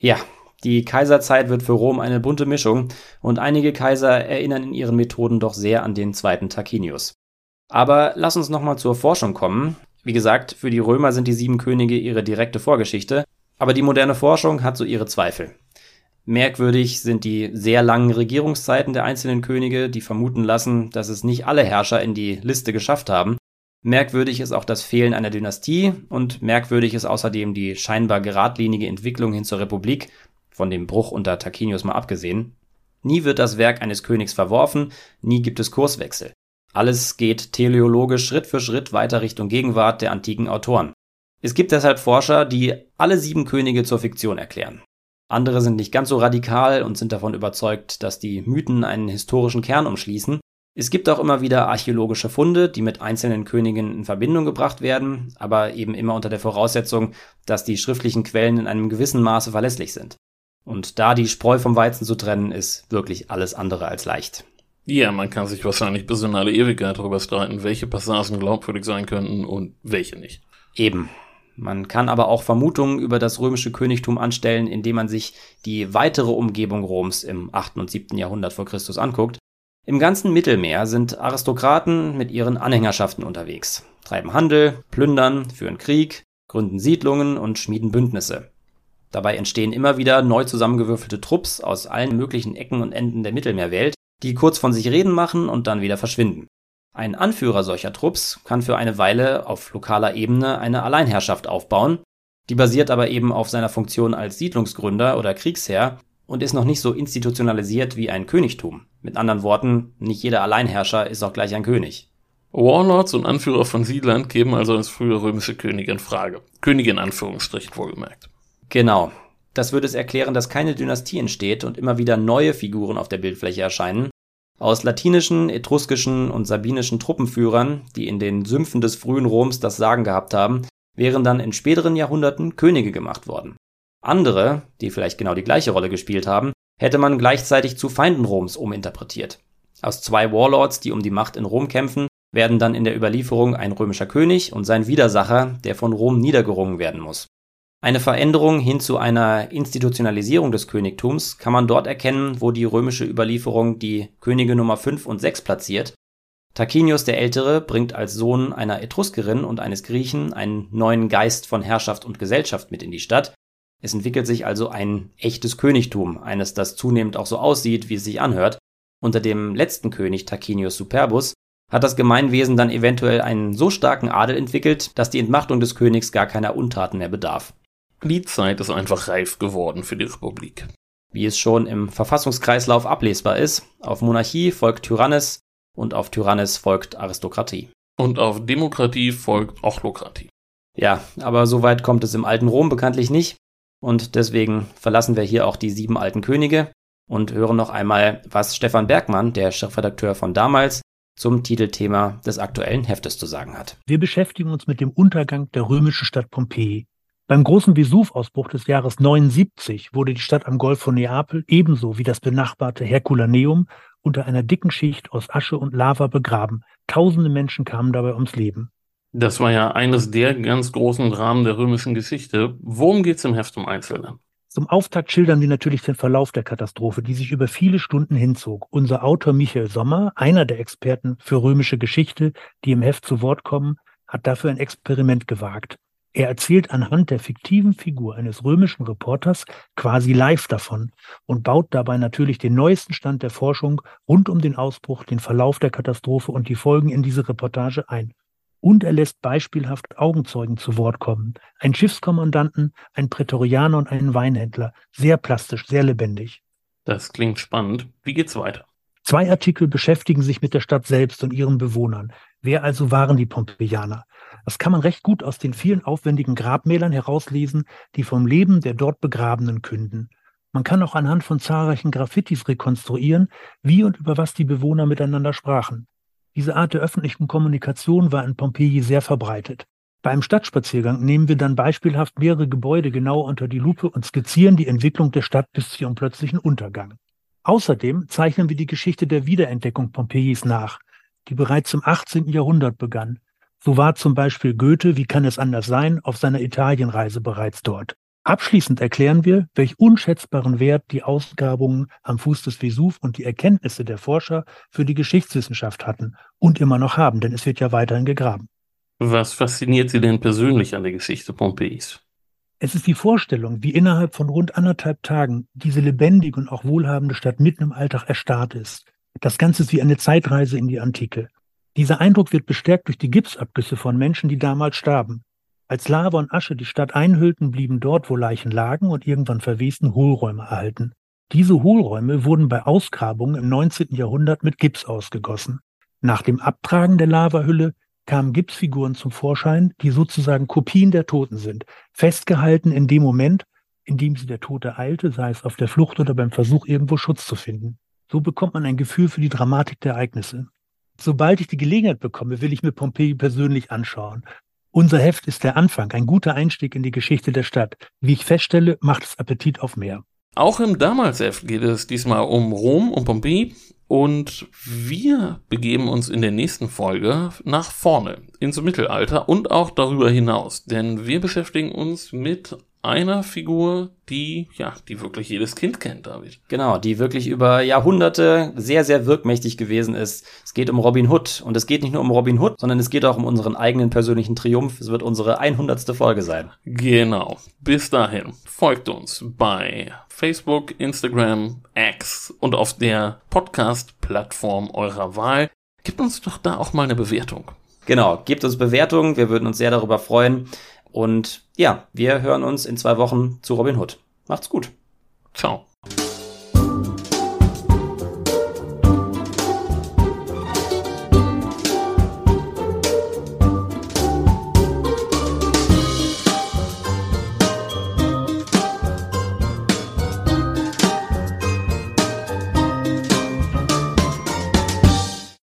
Ja, die Kaiserzeit wird für Rom eine bunte Mischung und einige Kaiser erinnern in ihren Methoden doch sehr an den zweiten Tarquinius. Aber lass uns nochmal zur Forschung kommen. Wie gesagt, für die Römer sind die sieben Könige ihre direkte Vorgeschichte, aber die moderne Forschung hat so ihre Zweifel. Merkwürdig sind die sehr langen Regierungszeiten der einzelnen Könige, die vermuten lassen, dass es nicht alle Herrscher in die Liste geschafft haben. Merkwürdig ist auch das Fehlen einer Dynastie und merkwürdig ist außerdem die scheinbar geradlinige Entwicklung hin zur Republik, von dem Bruch unter Tarquinius mal abgesehen. Nie wird das Werk eines Königs verworfen, nie gibt es Kurswechsel. Alles geht teleologisch Schritt für Schritt weiter Richtung Gegenwart der antiken Autoren. Es gibt deshalb Forscher, die alle sieben Könige zur Fiktion erklären. Andere sind nicht ganz so radikal und sind davon überzeugt, dass die Mythen einen historischen Kern umschließen es gibt auch immer wieder archäologische Funde, die mit einzelnen Königen in Verbindung gebracht werden, aber eben immer unter der Voraussetzung, dass die schriftlichen Quellen in einem gewissen Maße verlässlich sind. Und da die Spreu vom Weizen zu trennen, ist wirklich alles andere als leicht. Ja, man kann sich wahrscheinlich bis in alle Ewigkeit darüber streiten, welche Passagen glaubwürdig sein könnten und welche nicht. Eben. Man kann aber auch Vermutungen über das römische Königtum anstellen, indem man sich die weitere Umgebung Roms im 8. und 7. Jahrhundert vor Christus anguckt im ganzen Mittelmeer sind Aristokraten mit ihren Anhängerschaften unterwegs, treiben Handel, plündern, führen Krieg, gründen Siedlungen und schmieden Bündnisse. Dabei entstehen immer wieder neu zusammengewürfelte Trupps aus allen möglichen Ecken und Enden der Mittelmeerwelt, die kurz von sich reden machen und dann wieder verschwinden. Ein Anführer solcher Trupps kann für eine Weile auf lokaler Ebene eine Alleinherrschaft aufbauen, die basiert aber eben auf seiner Funktion als Siedlungsgründer oder Kriegsherr und ist noch nicht so institutionalisiert wie ein Königtum. Mit anderen Worten, nicht jeder Alleinherrscher ist auch gleich ein König. Warlords und Anführer von Siedlern kämen also als frühe römische Könige in Frage. Könige in Anführungsstrichen wohlgemerkt. Genau. Das würde es erklären, dass keine Dynastie entsteht und immer wieder neue Figuren auf der Bildfläche erscheinen. Aus latinischen, etruskischen und sabinischen Truppenführern, die in den Sümpfen des frühen Roms das Sagen gehabt haben, wären dann in späteren Jahrhunderten Könige gemacht worden. Andere, die vielleicht genau die gleiche Rolle gespielt haben, hätte man gleichzeitig zu Feinden Roms uminterpretiert. Aus zwei Warlords, die um die Macht in Rom kämpfen, werden dann in der Überlieferung ein römischer König und sein Widersacher, der von Rom niedergerungen werden muss. Eine Veränderung hin zu einer Institutionalisierung des Königtums kann man dort erkennen, wo die römische Überlieferung die Könige Nummer 5 und 6 platziert. Tarquinius der Ältere bringt als Sohn einer Etruskerin und eines Griechen einen neuen Geist von Herrschaft und Gesellschaft mit in die Stadt, es entwickelt sich also ein echtes Königtum, eines, das zunehmend auch so aussieht, wie es sich anhört. Unter dem letzten König Tarquinius Superbus hat das Gemeinwesen dann eventuell einen so starken Adel entwickelt, dass die Entmachtung des Königs gar keiner Untaten mehr bedarf. Die Zeit ist einfach reif geworden für die Republik. Wie es schon im Verfassungskreislauf ablesbar ist, auf Monarchie folgt Tyrannis und auf Tyrannis folgt Aristokratie. Und auf Demokratie folgt Ochlokratie. Ja, aber so weit kommt es im alten Rom bekanntlich nicht. Und deswegen verlassen wir hier auch die sieben alten Könige und hören noch einmal, was Stefan Bergmann, der Chefredakteur von damals, zum Titelthema des aktuellen Heftes zu sagen hat. Wir beschäftigen uns mit dem Untergang der römischen Stadt Pompeji. Beim großen Vesuv-Ausbruch des Jahres 79 wurde die Stadt am Golf von Neapel ebenso wie das benachbarte Herculaneum unter einer dicken Schicht aus Asche und Lava begraben. Tausende Menschen kamen dabei ums Leben. Das war ja eines der ganz großen Dramen der römischen Geschichte. Worum geht es im Heft im Einzelnen? Zum Auftakt schildern wir natürlich den Verlauf der Katastrophe, die sich über viele Stunden hinzog. Unser Autor Michael Sommer, einer der Experten für römische Geschichte, die im Heft zu Wort kommen, hat dafür ein Experiment gewagt. Er erzählt anhand der fiktiven Figur eines römischen Reporters quasi live davon und baut dabei natürlich den neuesten Stand der Forschung rund um den Ausbruch, den Verlauf der Katastrophe und die Folgen in diese Reportage ein und er lässt beispielhaft Augenzeugen zu Wort kommen. Ein Schiffskommandanten, ein Prätorianer und einen Weinhändler. Sehr plastisch, sehr lebendig. Das klingt spannend. Wie geht's weiter? Zwei Artikel beschäftigen sich mit der Stadt selbst und ihren Bewohnern. Wer also waren die Pompeianer? Das kann man recht gut aus den vielen aufwendigen Grabmälern herauslesen, die vom Leben der dort Begrabenen künden. Man kann auch anhand von zahlreichen Graffitis rekonstruieren, wie und über was die Bewohner miteinander sprachen. Diese Art der öffentlichen Kommunikation war in Pompeji sehr verbreitet. Beim Stadtspaziergang nehmen wir dann beispielhaft mehrere Gebäude genau unter die Lupe und skizzieren die Entwicklung der Stadt bis zu ihrem plötzlichen Untergang. Außerdem zeichnen wir die Geschichte der Wiederentdeckung Pompejis nach, die bereits im 18. Jahrhundert begann. So war zum Beispiel Goethe, wie kann es anders sein, auf seiner Italienreise bereits dort. Abschließend erklären wir, welch unschätzbaren Wert die Ausgrabungen am Fuß des Vesuv und die Erkenntnisse der Forscher für die Geschichtswissenschaft hatten und immer noch haben, denn es wird ja weiterhin gegraben. Was fasziniert Sie denn persönlich an der Geschichte Pompeis? Es ist die Vorstellung, wie innerhalb von rund anderthalb Tagen diese lebendige und auch wohlhabende Stadt mitten im Alltag erstarrt ist. Das Ganze ist wie eine Zeitreise in die Antike. Dieser Eindruck wird bestärkt durch die Gipsabgüsse von Menschen, die damals starben. Als Lava und Asche die Stadt einhüllten, blieben dort, wo Leichen lagen und irgendwann verwesten, Hohlräume erhalten. Diese Hohlräume wurden bei Ausgrabungen im 19. Jahrhundert mit Gips ausgegossen. Nach dem Abtragen der Lavahülle kamen Gipsfiguren zum Vorschein, die sozusagen Kopien der Toten sind, festgehalten in dem Moment, in dem sie der Tote eilte, sei es auf der Flucht oder beim Versuch, irgendwo Schutz zu finden. So bekommt man ein Gefühl für die Dramatik der Ereignisse. Sobald ich die Gelegenheit bekomme, will ich mir Pompeji persönlich anschauen. Unser Heft ist der Anfang, ein guter Einstieg in die Geschichte der Stadt. Wie ich feststelle, macht es Appetit auf mehr. Auch im Damalsheft geht es diesmal um Rom und Pompeji und wir begeben uns in der nächsten Folge nach vorne ins Mittelalter und auch darüber hinaus, denn wir beschäftigen uns mit einer Figur, die, ja, die wirklich jedes Kind kennt, David. Genau, die wirklich über Jahrhunderte sehr, sehr wirkmächtig gewesen ist. Es geht um Robin Hood. Und es geht nicht nur um Robin Hood, sondern es geht auch um unseren eigenen persönlichen Triumph. Es wird unsere 100. Folge sein. Genau. Bis dahin, folgt uns bei Facebook, Instagram, X und auf der Podcast-Plattform eurer Wahl. Gebt uns doch da auch mal eine Bewertung. Genau, gebt uns Bewertungen. Wir würden uns sehr darüber freuen. Und ja, wir hören uns in zwei Wochen zu Robin Hood. Macht's gut. Ciao.